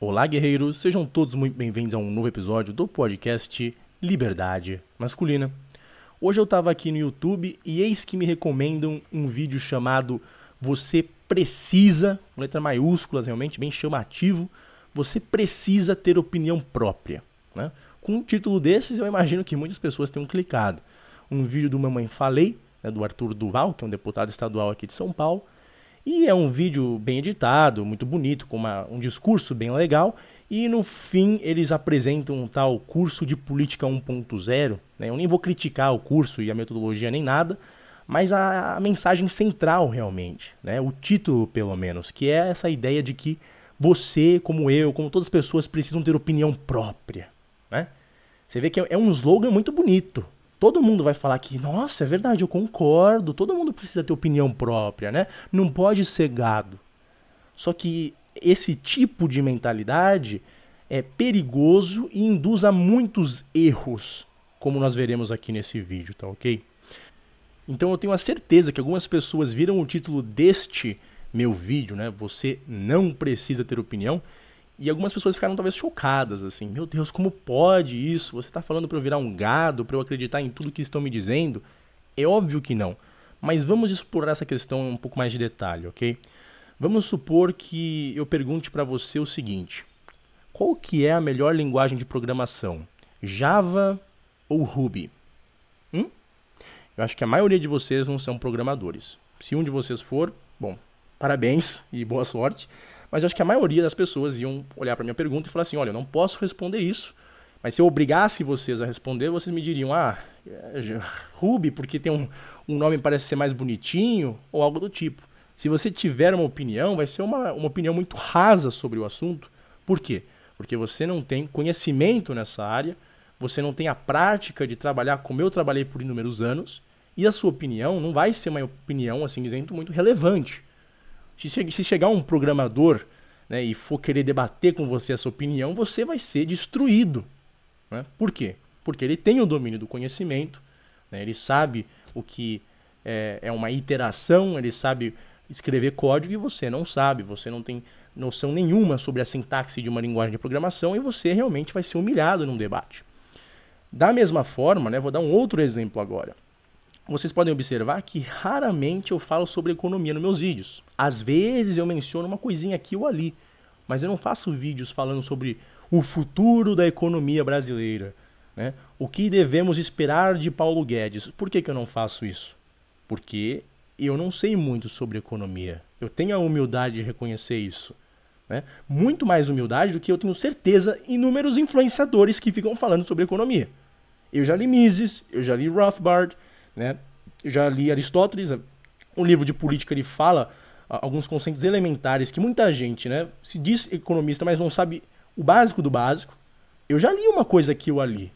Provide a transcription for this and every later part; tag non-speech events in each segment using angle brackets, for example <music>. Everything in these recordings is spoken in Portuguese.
Olá, guerreiros! Sejam todos muito bem-vindos a um novo episódio do podcast Liberdade Masculina. Hoje eu tava aqui no YouTube e eis que me recomendam um vídeo chamado Você Precisa, com letra maiúsculas realmente, bem chamativo, Você Precisa Ter Opinião Própria. Né? Com um título desses, eu imagino que muitas pessoas tenham clicado. Um vídeo do Mamãe Falei, né, do Arthur Duval, que é um deputado estadual aqui de São Paulo, e é um vídeo bem editado, muito bonito, com uma, um discurso bem legal. E no fim eles apresentam um tal curso de política 1.0. Né? Eu nem vou criticar o curso e a metodologia nem nada, mas a, a mensagem central realmente, né? o título pelo menos, que é essa ideia de que você, como eu, como todas as pessoas, precisam ter opinião própria. Né? Você vê que é um slogan muito bonito, todo mundo vai falar que, nossa, é verdade, eu concordo, todo mundo precisa ter opinião própria, né? Não pode ser gado. Só que esse tipo de mentalidade é perigoso e induz a muitos erros, como nós veremos aqui nesse vídeo, tá ok? Então eu tenho a certeza que algumas pessoas viram o título deste meu vídeo, né? Você não precisa ter opinião e algumas pessoas ficaram talvez chocadas, assim, meu Deus, como pode isso? Você está falando para eu virar um gado, para eu acreditar em tudo que estão me dizendo? É óbvio que não. Mas vamos explorar essa questão um pouco mais de detalhe, ok? Vamos supor que eu pergunte para você o seguinte: qual que é a melhor linguagem de programação? Java ou Ruby? Hum? Eu acho que a maioria de vocês não são programadores. Se um de vocês for, bom, parabéns e boa sorte. Mas eu acho que a maioria das pessoas iam olhar para minha pergunta e falar assim: olha, eu não posso responder isso. Mas se eu obrigasse vocês a responder, vocês me diriam: ah, é, Ruby, porque tem um, um nome que parece ser mais bonitinho, ou algo do tipo. Se você tiver uma opinião, vai ser uma, uma opinião muito rasa sobre o assunto. Por quê? Porque você não tem conhecimento nessa área, você não tem a prática de trabalhar como eu trabalhei por inúmeros anos, e a sua opinião não vai ser uma opinião, assim dizendo, muito relevante. Se, chegar um programador né, e for querer debater com você essa opinião, você vai ser destruído. Né? Por quê? Porque ele tem o domínio do conhecimento, né, ele sabe o que é, é uma iteração, ele sabe escrever código e você não sabe, você não tem noção nenhuma sobre a sintaxe de uma linguagem de programação e você realmente vai ser humilhado num debate. Da mesma forma, né, vou dar um outro exemplo agora vocês podem observar que raramente eu falo sobre economia nos meus vídeos. Às vezes eu menciono uma coisinha aqui ou ali, mas eu não faço vídeos falando sobre o futuro da economia brasileira. Né? O que devemos esperar de Paulo Guedes? Por que, que eu não faço isso? Porque eu não sei muito sobre economia. Eu tenho a humildade de reconhecer isso. Né? Muito mais humildade do que eu tenho certeza inúmeros influenciadores que ficam falando sobre economia. Eu já li Mises, eu já li Rothbard, né? Já li Aristóteles, um livro de política ele fala alguns conceitos elementares que muita gente né, se diz economista, mas não sabe o básico do básico. Eu já li uma coisa aqui ou ali,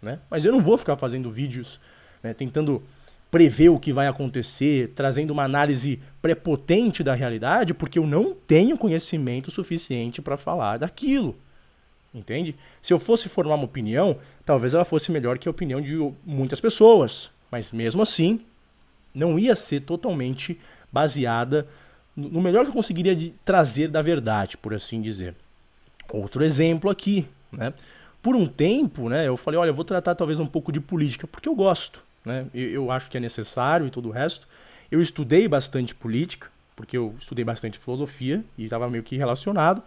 né? mas eu não vou ficar fazendo vídeos né, tentando prever o que vai acontecer, trazendo uma análise prepotente da realidade, porque eu não tenho conhecimento suficiente para falar daquilo. Entende? Se eu fosse formar uma opinião, talvez ela fosse melhor que a opinião de muitas pessoas. Mas mesmo assim, não ia ser totalmente baseada no melhor que eu conseguiria trazer da verdade, por assim dizer. Outro exemplo aqui, né? Por um tempo, né, eu falei, olha, eu vou tratar talvez um pouco de política, porque eu gosto, né? Eu, eu acho que é necessário e todo o resto. Eu estudei bastante política, porque eu estudei bastante filosofia e estava meio que relacionado,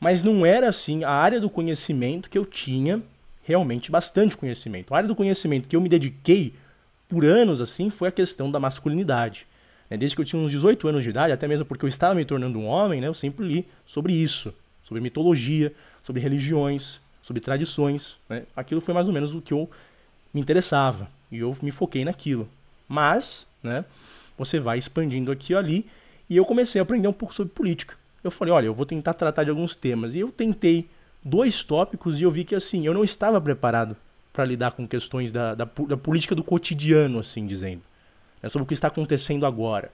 mas não era assim a área do conhecimento que eu tinha realmente bastante conhecimento. A área do conhecimento que eu me dediquei por anos assim foi a questão da masculinidade. Né? Desde que eu tinha uns 18 anos de idade, até mesmo porque eu estava me tornando um homem, né, eu sempre li sobre isso, sobre mitologia, sobre religiões, sobre tradições. Né? Aquilo foi mais ou menos o que eu me interessava e eu me foquei naquilo. Mas, né, você vai expandindo aqui e ali e eu comecei a aprender um pouco sobre política. Eu falei, olha, eu vou tentar tratar de alguns temas e eu tentei dois tópicos e eu vi que assim eu não estava preparado para lidar com questões da, da, da, política do cotidiano, assim dizendo, né, sobre o que está acontecendo agora.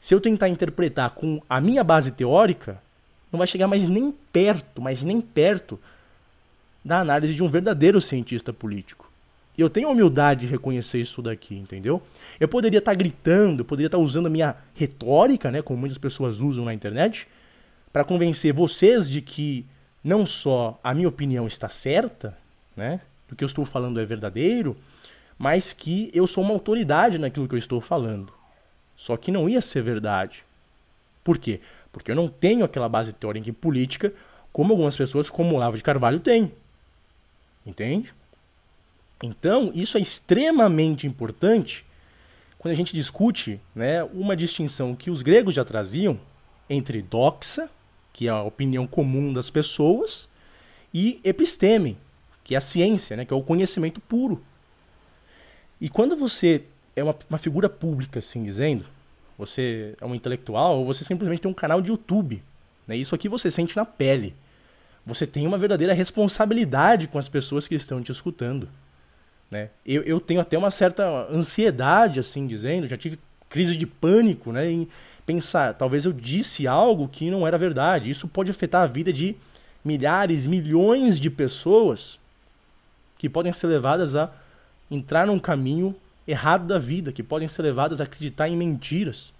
Se eu tentar interpretar com a minha base teórica, não vai chegar mais nem perto, mas nem perto da análise de um verdadeiro cientista político. E eu tenho a humildade de reconhecer isso daqui, entendeu? Eu poderia estar tá gritando, eu poderia estar tá usando a minha retórica, né, como muitas pessoas usam na internet, para convencer vocês de que não só a minha opinião está certa, né? Do que eu estou falando é verdadeiro, mas que eu sou uma autoridade naquilo que eu estou falando. Só que não ia ser verdade. Por quê? Porque eu não tenho aquela base teórica e política como algumas pessoas, como o Olavo de Carvalho, tem. Entende? Então, isso é extremamente importante quando a gente discute né, uma distinção que os gregos já traziam entre doxa, que é a opinião comum das pessoas, e episteme, que é a ciência, né, que é o conhecimento puro. E quando você é uma, uma figura pública, assim dizendo, você é um intelectual, ou você simplesmente tem um canal de YouTube, né, isso aqui você sente na pele. Você tem uma verdadeira responsabilidade com as pessoas que estão te escutando. Né? Eu, eu tenho até uma certa ansiedade, assim dizendo, já tive crise de pânico, né? Em pensar, talvez eu disse algo que não era verdade. Isso pode afetar a vida de milhares, milhões de pessoas que podem ser levadas a entrar num caminho errado da vida, que podem ser levadas a acreditar em mentiras.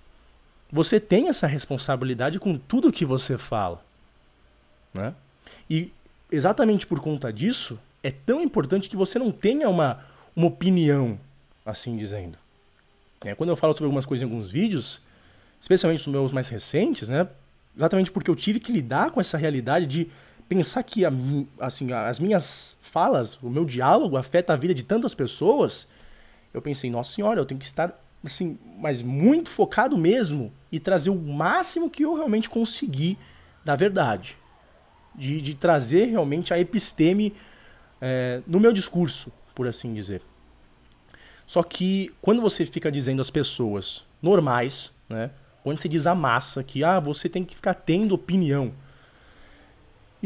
Você tem essa responsabilidade com tudo que você fala, né? E exatamente por conta disso, é tão importante que você não tenha uma, uma opinião, assim dizendo. É, quando eu falo sobre algumas coisas em alguns vídeos, especialmente os meus mais recentes, né? Exatamente porque eu tive que lidar com essa realidade de pensar que a, assim, as minhas falas, o meu diálogo afeta a vida de tantas pessoas, eu pensei, nossa senhora, eu tenho que estar assim, mas muito focado mesmo e trazer o máximo que eu realmente conseguir da verdade. De, de trazer realmente a episteme é, no meu discurso, por assim dizer. Só que quando você fica dizendo às pessoas normais, né, quando você diz a massa que ah, você tem que ficar tendo opinião,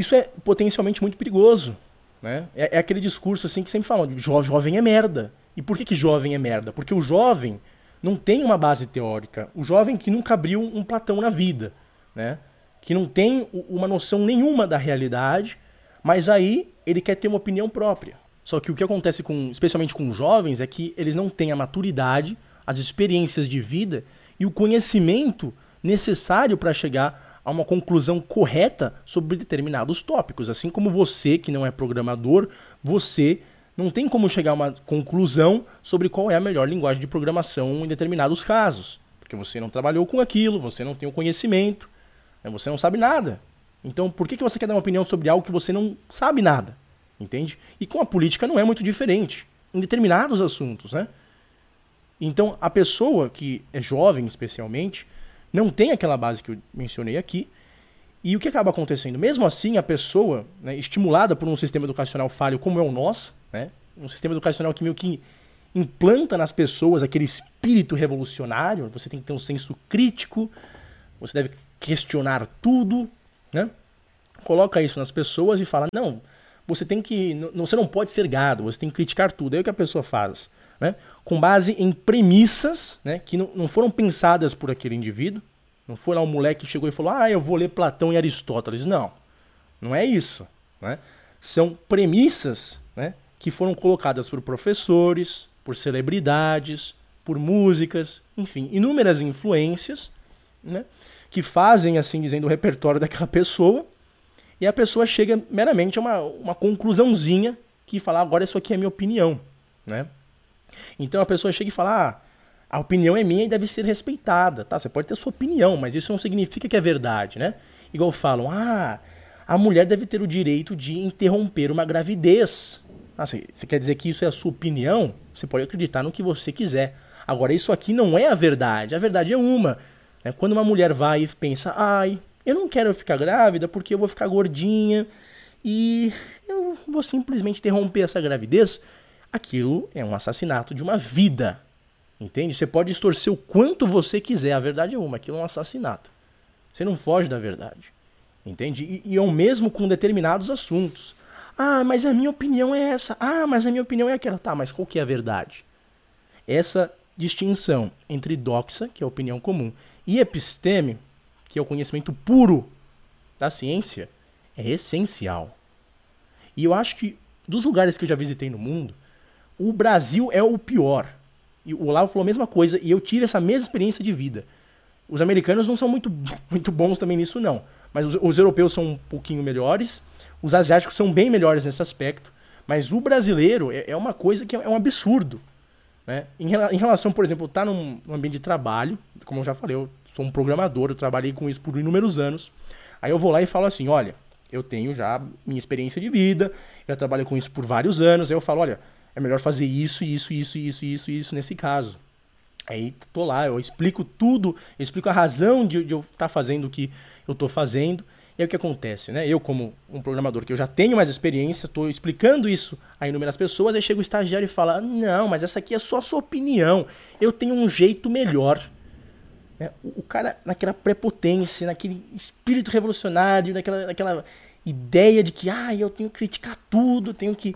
isso é potencialmente muito perigoso. Né? É, é aquele discurso assim que sempre falam, jo jovem é merda. E por que, que jovem é merda? Porque o jovem não tem uma base teórica. O jovem que nunca abriu um Platão na vida, né? que não tem uma noção nenhuma da realidade, mas aí ele quer ter uma opinião própria. Só que o que acontece com, especialmente com jovens, é que eles não têm a maturidade, as experiências de vida e o conhecimento necessário para chegar a uma conclusão correta sobre determinados tópicos. Assim como você, que não é programador, você não tem como chegar a uma conclusão sobre qual é a melhor linguagem de programação em determinados casos. Porque você não trabalhou com aquilo, você não tem o conhecimento, né, você não sabe nada. Então, por que, que você quer dar uma opinião sobre algo que você não sabe nada? Entende? E com a política não é muito diferente, em determinados assuntos, né? Então, a pessoa que é jovem, especialmente, não tem aquela base que eu mencionei aqui. E o que acaba acontecendo? Mesmo assim, a pessoa, né, estimulada por um sistema educacional falho como é o nosso, né, um sistema educacional que meio que implanta nas pessoas aquele espírito revolucionário, você tem que ter um senso crítico, você deve questionar tudo, né? Coloca isso nas pessoas e fala: não, você tem que. Você não pode ser gado, você tem que criticar tudo. É o que a pessoa faz. Né? Com base em premissas né, que não, não foram pensadas por aquele indivíduo. Não foi lá um moleque que chegou e falou: Ah, eu vou ler Platão e Aristóteles. Não, não é isso. Né? São premissas né, que foram colocadas por professores, por celebridades, por músicas, enfim, inúmeras influências né, que fazem, assim dizendo, o repertório daquela pessoa, e a pessoa chega meramente a uma, uma conclusãozinha que fala, agora isso aqui é minha opinião, né? Então a pessoa chega e fala, ah, a opinião é minha e deve ser respeitada, tá? Você pode ter sua opinião, mas isso não significa que é verdade, né? Igual falam, ah, a mulher deve ter o direito de interromper uma gravidez. Ah, você quer dizer que isso é a sua opinião? Você pode acreditar no que você quiser. Agora, isso aqui não é a verdade. A verdade é uma. É quando uma mulher vai e pensa, ai, eu não quero ficar grávida porque eu vou ficar gordinha e eu vou simplesmente interromper essa gravidez, aquilo é um assassinato de uma vida. Entende? Você pode distorcer o quanto você quiser, a verdade é uma, aquilo é um assassinato. Você não foge da verdade. Entende? E, e é o mesmo com determinados assuntos. Ah, mas a minha opinião é essa. Ah, mas a minha opinião é aquela. Tá, mas qual que é a verdade? Essa distinção entre doxa, que é a opinião comum, e episteme, que é o conhecimento puro da ciência, é essencial. E eu acho que dos lugares que eu já visitei no mundo, o Brasil é o pior. E o Olavo falou a mesma coisa e eu tive essa mesma experiência de vida. Os americanos não são muito, muito bons também nisso, não. Mas os, os europeus são um pouquinho melhores. Os asiáticos são bem melhores nesse aspecto, mas o brasileiro é, é uma coisa que é um absurdo. Né? Em, em relação, por exemplo, estar tá num, num ambiente de trabalho, como eu já falei, eu sou um programador, eu trabalhei com isso por inúmeros anos. Aí eu vou lá e falo assim: olha, eu tenho já minha experiência de vida, já trabalho com isso por vários anos. Aí eu falo: olha, é melhor fazer isso, isso, isso, isso, isso, isso nesse caso. Aí tô lá, eu explico tudo, eu explico a razão de, de eu estar tá fazendo o que eu estou fazendo. E aí o que acontece, né? Eu, como um programador que eu já tenho mais experiência, estou explicando isso a inúmeras pessoas, aí chega o estagiário e fala: Não, mas essa aqui é só a sua opinião. Eu tenho um jeito melhor. Né? O cara, naquela prepotência, naquele espírito revolucionário, naquela, naquela ideia de que ah, eu tenho que criticar tudo, tenho que.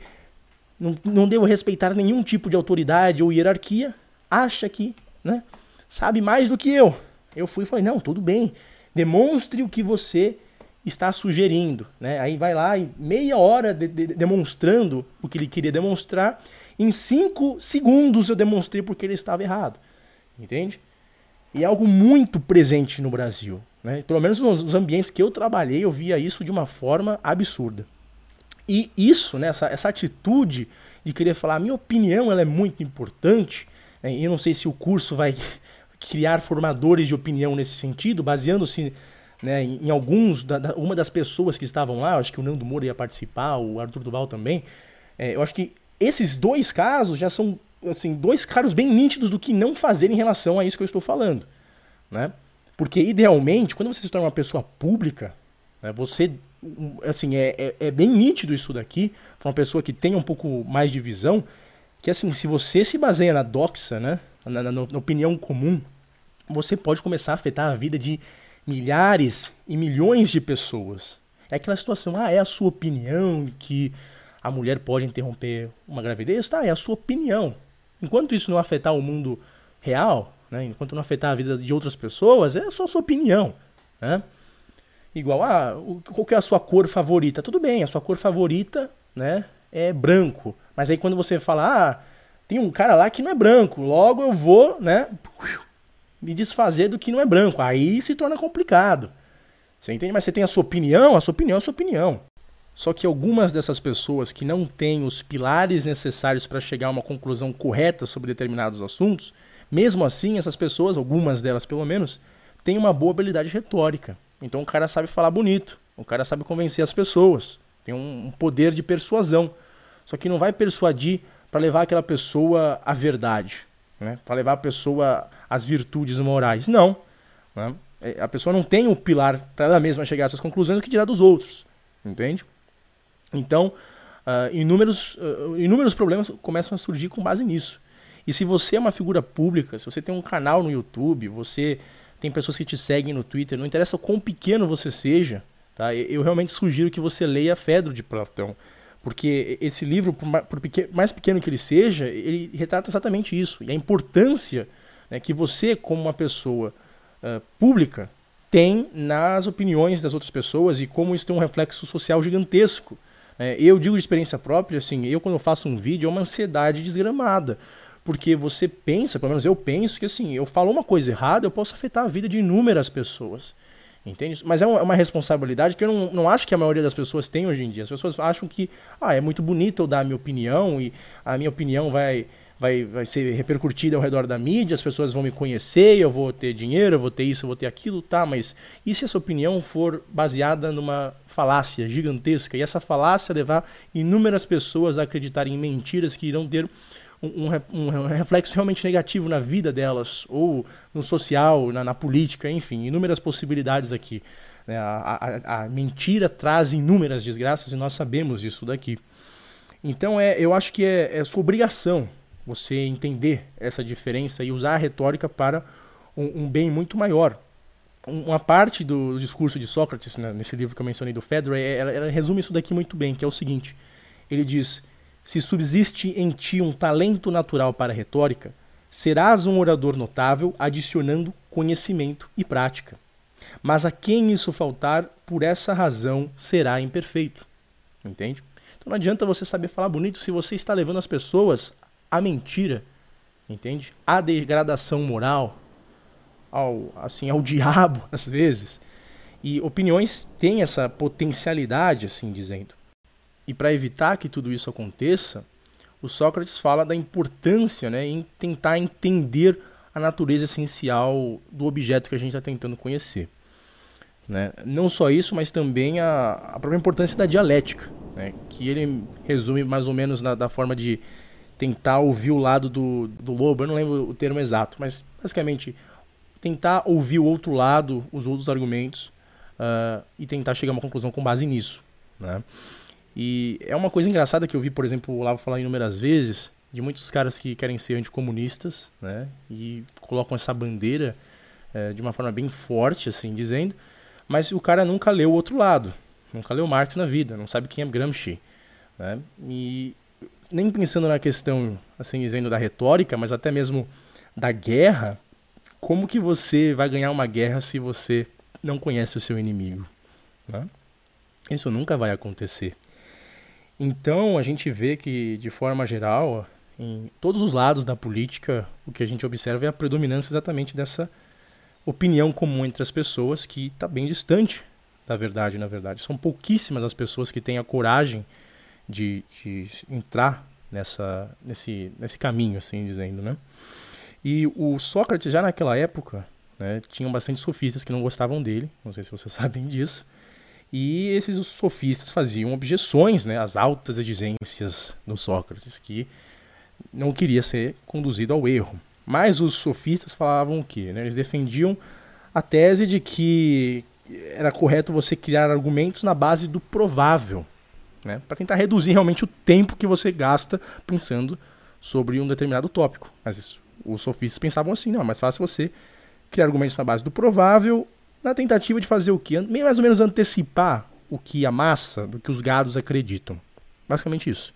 Não, não devo respeitar nenhum tipo de autoridade ou hierarquia, acha que né, sabe mais do que eu. Eu fui e falei: Não, tudo bem. Demonstre o que você está sugerindo. Né? Aí vai lá e meia hora de, de, demonstrando o que ele queria demonstrar. Em cinco segundos eu demonstrei porque ele estava errado. Entende? E é algo muito presente no Brasil. Né? Pelo menos nos ambientes que eu trabalhei, eu via isso de uma forma absurda. E isso, né, essa, essa atitude de querer falar, minha opinião ela é muito importante, né? e eu não sei se o curso vai <laughs> criar formadores de opinião nesse sentido, baseando-se né, em, em alguns, da, da, uma das pessoas que estavam lá, acho que o Nando Moura ia participar, o Arthur Duval também, é, eu acho que esses dois casos já são assim, dois casos bem nítidos do que não fazer em relação a isso que eu estou falando. Né? Porque, idealmente, quando você se torna uma pessoa pública, né, você. Assim, é, é, é, bem nítido isso daqui, para uma pessoa que tem um pouco mais de visão, que, assim, se você se baseia na doxa, né, na, na, na opinião comum, você pode começar a afetar a vida de milhares e milhões de pessoas. É aquela situação, ah, é a sua opinião que a mulher pode interromper uma gravidez? Tá, é a sua opinião. Enquanto isso não afetar o mundo real, né, enquanto não afetar a vida de outras pessoas, é só a sua opinião. Né? Igual, ah, qual que é a sua cor favorita? Tudo bem, a sua cor favorita né, é branco. Mas aí quando você fala, ah, tem um cara lá que não é branco, logo eu vou, né, me desfazer do que não é branco. Aí se torna complicado. Você entende? Mas você tem a sua opinião, a sua opinião é a sua opinião. Só que algumas dessas pessoas que não têm os pilares necessários para chegar a uma conclusão correta sobre determinados assuntos, mesmo assim, essas pessoas, algumas delas pelo menos, têm uma boa habilidade retórica. Então o cara sabe falar bonito, o cara sabe convencer as pessoas, tem um poder de persuasão. Só que não vai persuadir para levar aquela pessoa à verdade né? para levar a pessoa às virtudes morais. Não. Né? É, a pessoa não tem o pilar para ela mesma chegar a essas conclusões, que dirá dos outros. Entende? Então, uh, inúmeros, uh, inúmeros problemas começam a surgir com base nisso. E se você é uma figura pública, se você tem um canal no YouTube, você tem pessoas que te seguem no Twitter, não interessa o quão pequeno você seja, tá? eu realmente sugiro que você leia Fedro de Platão. Porque esse livro, por mais pequeno que ele seja, ele retrata exatamente isso. E a importância né, que você, como uma pessoa uh, pública, tem nas opiniões das outras pessoas e como isso tem um reflexo social gigantesco. É, eu digo de experiência própria, assim, eu quando eu faço um vídeo é uma ansiedade desgramada. Porque você pensa, pelo menos eu penso, que assim, eu falo uma coisa errada, eu posso afetar a vida de inúmeras pessoas. Entende? Mas é, é uma responsabilidade que eu não, não acho que a maioria das pessoas tem hoje em dia. As pessoas acham que ah, é muito bonito eu dar a minha opinião e a minha opinião vai, vai, vai ser repercutida ao redor da mídia, as pessoas vão me conhecer, eu vou ter dinheiro, eu vou ter isso, eu vou ter aquilo, tá, mas e se essa opinião for baseada numa falácia gigantesca e essa falácia levar inúmeras pessoas a acreditarem em mentiras que irão ter um, um, reflexo realmente negativo na vida delas, ou no social, na, na política, enfim, inúmeras possibilidades aqui. Né? A, a, a, mentira traz inúmeras desgraças e nós sabemos disso daqui. Então é, eu acho que é, é sua obrigação você entender essa diferença e usar a retórica para um, um bem muito maior. Uma parte do discurso de Sócrates, né, nesse livro que eu mencionei do Fedro, ela, ela resume isso daqui muito bem, que é o seguinte: ele diz se subsiste em ti um talento natural para a retórica, serás um orador notável, adicionando conhecimento e prática. Mas a quem isso faltar, por essa razão será imperfeito. Entende? Então não adianta você saber falar bonito se você está levando as pessoas à mentira, entende? À degradação moral, ao assim, ao diabo <laughs> às vezes. E opiniões têm essa potencialidade, assim dizendo. E para evitar que tudo isso aconteça, o Sócrates fala da importância né, em tentar entender a natureza essencial do objeto que a gente está tentando conhecer. Né? Não só isso, mas também a, a própria importância da dialética, né? que ele resume mais ou menos na, da forma de tentar ouvir o lado do, do lobo, eu não lembro o termo exato, mas basicamente tentar ouvir o outro lado, os outros argumentos uh, e tentar chegar a uma conclusão com base nisso. Né? E é uma coisa engraçada que eu vi, por exemplo, o Lavo falar inúmeras vezes, de muitos caras que querem ser anticomunistas, né? E colocam essa bandeira uh, de uma forma bem forte, assim, dizendo, mas o cara nunca leu o outro lado, nunca leu Marx na vida, não sabe quem é Gramsci, né? E nem pensando na questão, assim dizendo, da retórica, mas até mesmo da guerra, como que você vai ganhar uma guerra se você não conhece o seu inimigo? Né? Isso nunca vai acontecer. Então a gente vê que, de forma geral, em todos os lados da política, o que a gente observa é a predominância exatamente dessa opinião comum entre as pessoas que está bem distante da verdade, na verdade. São pouquíssimas as pessoas que têm a coragem de, de entrar nessa, nesse, nesse caminho, assim dizendo, né? E o Sócrates, já naquela época, né, tinham bastante sofistas que não gostavam dele, não sei se vocês <laughs> sabem disso, e esses sofistas faziam objeções né, às altas exigências do Sócrates, que não queria ser conduzido ao erro. Mas os sofistas falavam o quê? Né? Eles defendiam a tese de que era correto você criar argumentos na base do provável, né? para tentar reduzir realmente o tempo que você gasta pensando sobre um determinado tópico. Mas isso, os sofistas pensavam assim, não, é mais fácil você criar argumentos na base do provável, na tentativa de fazer o quê? Meio mais ou menos antecipar o que a massa, do que os gados acreditam. Basicamente isso.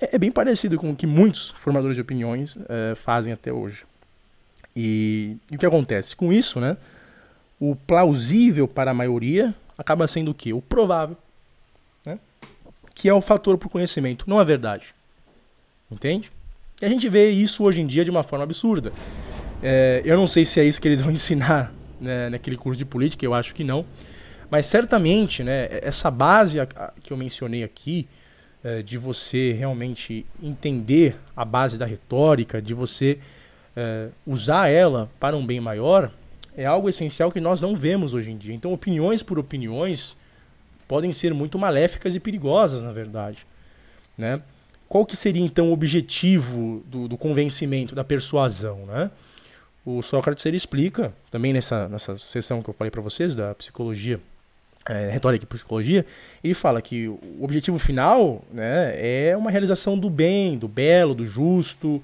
É, é bem parecido com o que muitos formadores de opiniões é, fazem até hoje. E, e o que acontece? Com isso, né, o plausível para a maioria acaba sendo o quê? O provável que é o fator para o conhecimento, não a verdade. Entende? E a gente vê isso hoje em dia de uma forma absurda. É, eu não sei se é isso que eles vão <laughs> ensinar né, naquele curso de política, eu acho que não. Mas certamente, né, essa base que eu mencionei aqui, é, de você realmente entender a base da retórica, de você é, usar ela para um bem maior, é algo essencial que nós não vemos hoje em dia. Então, opiniões por opiniões podem ser muito maléficas e perigosas, na verdade. Né? Qual que seria então o objetivo do, do convencimento, da persuasão? Né? O Sócrates ele explica, também nessa, nessa sessão que eu falei para vocês, da psicologia, é, retórica e psicologia, ele fala que o objetivo final né, é uma realização do bem, do belo, do justo,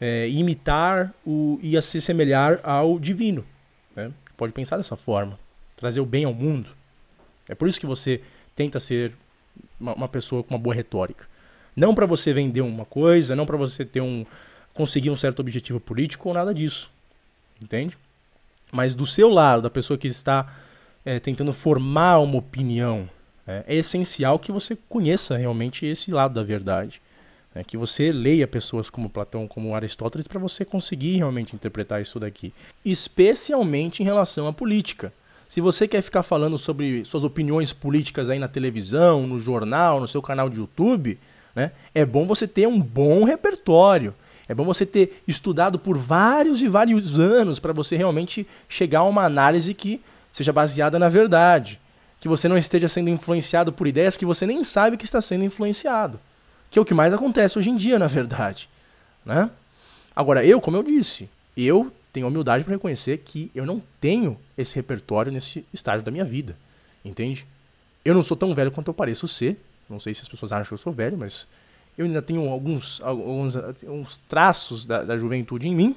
é, imitar o, e se semelhar ao divino. Né? Pode pensar dessa forma, trazer o bem ao mundo. É por isso que você tenta ser uma, uma pessoa com uma boa retórica. Não para você vender uma coisa, não para você ter um conseguir um certo objetivo político ou nada disso. Entende? Mas do seu lado, da pessoa que está é, tentando formar uma opinião, é, é, essencial que você conheça realmente esse lado da verdade. É, que você leia pessoas como Platão, como Aristóteles, para você conseguir realmente interpretar isso daqui. Especialmente em relação à política. Se você quer ficar falando sobre suas opiniões políticas aí na televisão, no jornal, no seu canal de YouTube, né, é bom você ter um bom repertório. É bom você ter estudado por vários e vários anos para você realmente chegar a uma análise que seja baseada na verdade. Que você não esteja sendo influenciado por ideias que você nem sabe que está sendo influenciado. Que é o que mais acontece hoje em dia, na verdade. Né? Agora, eu, como eu disse, eu tenho humildade para reconhecer que eu não tenho esse repertório nesse estágio da minha vida. Entende? Eu não sou tão velho quanto eu pareço ser. Não sei se as pessoas acham que eu sou velho, mas eu ainda tenho alguns, alguns, alguns traços da, da juventude em mim.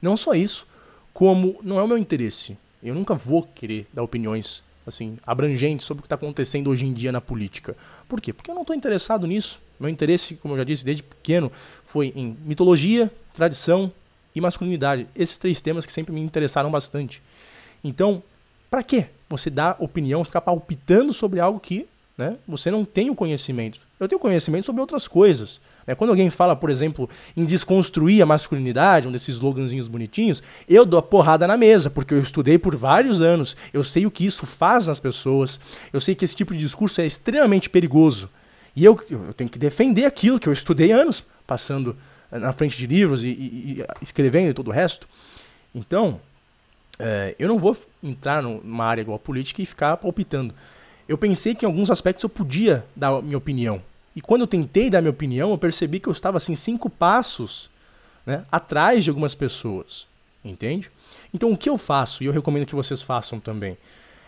Não só isso, como não é o meu interesse. Eu nunca vou querer dar opiniões assim abrangentes sobre o que está acontecendo hoje em dia na política. Por quê? Porque eu não estou interessado nisso. Meu interesse, como eu já disse desde pequeno, foi em mitologia, tradição e masculinidade. Esses três temas que sempre me interessaram bastante. Então, para que você dar opinião, ficar palpitando sobre algo que né? Você não tem o conhecimento. Eu tenho conhecimento sobre outras coisas. Né? Quando alguém fala, por exemplo, em desconstruir a masculinidade, um desses sloganzinhos bonitinhos, eu dou a porrada na mesa, porque eu estudei por vários anos, eu sei o que isso faz nas pessoas, eu sei que esse tipo de discurso é extremamente perigoso. E eu, eu tenho que defender aquilo que eu estudei anos, passando na frente de livros e, e, e escrevendo e todo o resto. Então, é, eu não vou entrar numa área igual a política e ficar palpitando. Eu pensei que em alguns aspectos eu podia dar minha opinião. E quando eu tentei dar minha opinião, eu percebi que eu estava assim cinco passos né, atrás de algumas pessoas. Entende? Então o que eu faço, e eu recomendo que vocês façam também,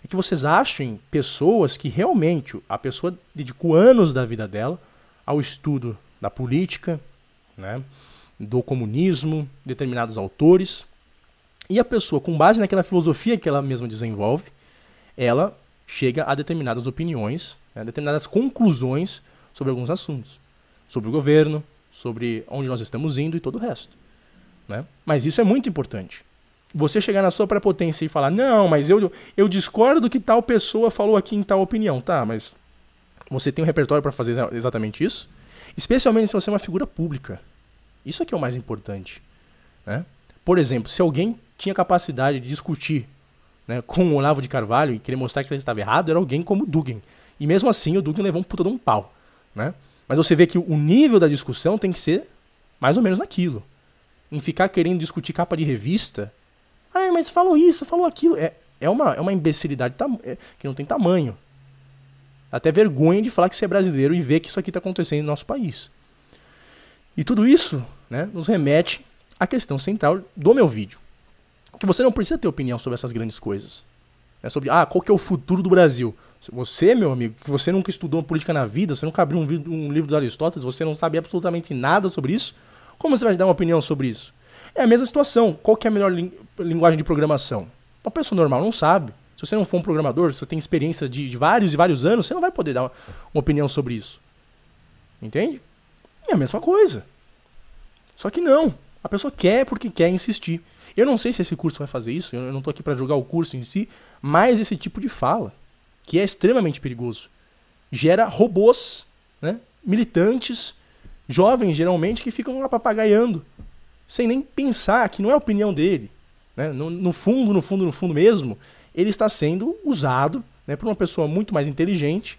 é que vocês achem pessoas que realmente a pessoa dedicou anos da vida dela ao estudo da política, né, do comunismo, determinados autores, e a pessoa, com base naquela filosofia que ela mesma desenvolve, ela chega a determinadas opiniões, né, determinadas conclusões sobre alguns assuntos. Sobre o governo, sobre onde nós estamos indo e todo o resto. Né? Mas isso é muito importante. Você chegar na sua prepotência e falar, não, mas eu, eu discordo do que tal pessoa falou aqui em tal opinião. Tá, mas você tem um repertório para fazer exatamente isso? Especialmente se você é uma figura pública. Isso aqui é o mais importante. Né? Por exemplo, se alguém tinha capacidade de discutir né, com o Olavo de Carvalho e querer mostrar que ele estava errado, era alguém como Dugin. E mesmo assim, o Dugin levou um puta de um pau. Né? Mas você vê que o nível da discussão tem que ser mais ou menos naquilo. Em ficar querendo discutir capa de revista. Ah, mas falou isso, falou aquilo. É, é, uma, é uma imbecilidade é, que não tem tamanho. Até vergonha de falar que você é brasileiro e ver que isso aqui está acontecendo no nosso país. E tudo isso né, nos remete à questão central do meu vídeo que você não precisa ter opinião sobre essas grandes coisas. É sobre, ah, qual que é o futuro do Brasil? Você, meu amigo, que você nunca estudou política na vida, você nunca abriu um, um livro do Aristóteles, você não sabe absolutamente nada sobre isso, como você vai dar uma opinião sobre isso? É a mesma situação. Qual que é a melhor linguagem de programação? Uma pessoa normal não sabe. Se você não for um programador, se você tem experiência de, de vários e vários anos, você não vai poder dar uma, uma opinião sobre isso. Entende? É a mesma coisa. Só que não. A pessoa quer porque quer insistir. Eu não sei se esse curso vai fazer isso, eu não estou aqui para julgar o curso em si, mas esse tipo de fala, que é extremamente perigoso, gera robôs, né? militantes, jovens geralmente, que ficam lá papagaiando, sem nem pensar que não é a opinião dele. Né? No, no, fundo, no fundo, no fundo mesmo, ele está sendo usado né, por uma pessoa muito mais inteligente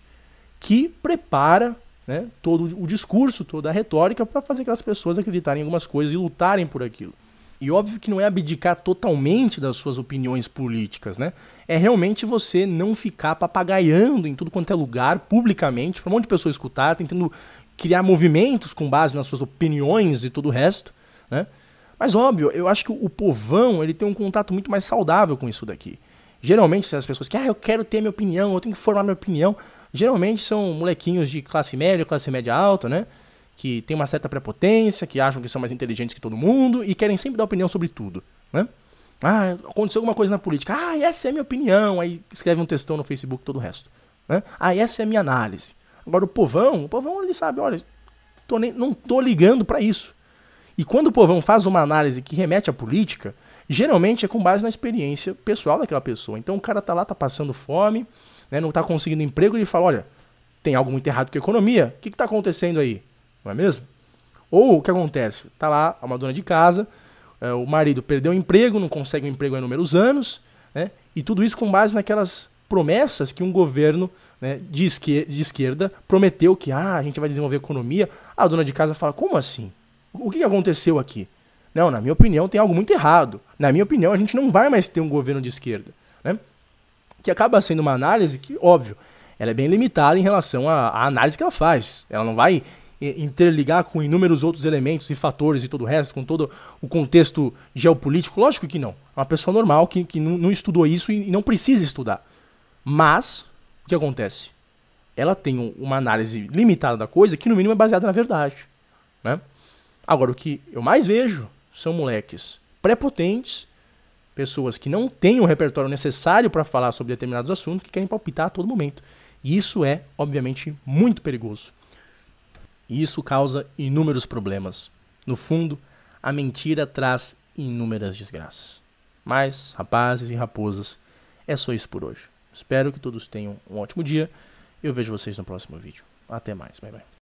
que prepara né, todo o discurso, toda a retórica para fazer aquelas pessoas acreditarem em algumas coisas e lutarem por aquilo. E óbvio que não é abdicar totalmente das suas opiniões políticas, né? É realmente você não ficar papagaiando em tudo quanto é lugar, publicamente, para um monte de pessoas escutar, tentando criar movimentos com base nas suas opiniões e todo o resto, né? Mas óbvio, eu acho que o povão ele tem um contato muito mais saudável com isso daqui. Geralmente, as pessoas que, ah, eu quero ter minha opinião, eu tenho que formar minha opinião, geralmente são molequinhos de classe média, classe média alta, né? Que tem uma certa prepotência, que acham que são mais inteligentes que todo mundo e querem sempre dar opinião sobre tudo, né? Ah, aconteceu alguma coisa na política. Ah, essa é a minha opinião. Aí escreve um textão no Facebook todo o resto. Né? Ah, essa é a minha análise. Agora o povão, o povão ele sabe, olha, tô nem, não tô ligando para isso. E quando o povão faz uma análise que remete à política, geralmente é com base na experiência pessoal daquela pessoa. Então o cara tá lá, tá passando fome, né, não tá conseguindo emprego, e ele fala, olha, tem algo muito errado com a economia. O que, que tá acontecendo aí? Não é mesmo? Ou o que acontece? Tá lá uma dona de casa, é, o marido perdeu o emprego, não consegue um emprego há inúmeros anos, né? E tudo isso com base naquelas promessas que um governo né, de, esquerda, de, esquerda, prometeu que ah, a gente vai desenvolver economia. A dona de casa fala: como assim? O que aconteceu aqui? Não, na minha opinião tem algo muito errado. Na minha opinião, a gente não vai mais ter um governo de esquerda. Né? Que acaba sendo uma análise que, óbvio, ela é bem limitada em relação à análise que ela faz. Ela não vai interligar com inúmeros outros elementos e fatores e todo o resto, com todo o contexto geopolítico? Lógico que não. É uma pessoa normal que, que não, não estudou isso e não precisa estudar. Mas, o que acontece? Ela tem uma análise limitada da coisa que, no mínimo, é baseada na verdade. Né? Agora, o que eu mais vejo são moleques prepotentes, pessoas que não têm o repertório necessário para falar sobre determinados assuntos, que querem palpitar a todo momento. E isso é, obviamente, muito perigoso. E isso causa inúmeros problemas. No fundo, a mentira traz inúmeras desgraças. Mas, rapazes e raposas, é só isso por hoje. Espero que todos tenham um ótimo dia. Eu vejo vocês no próximo vídeo. Até mais. Bye bye.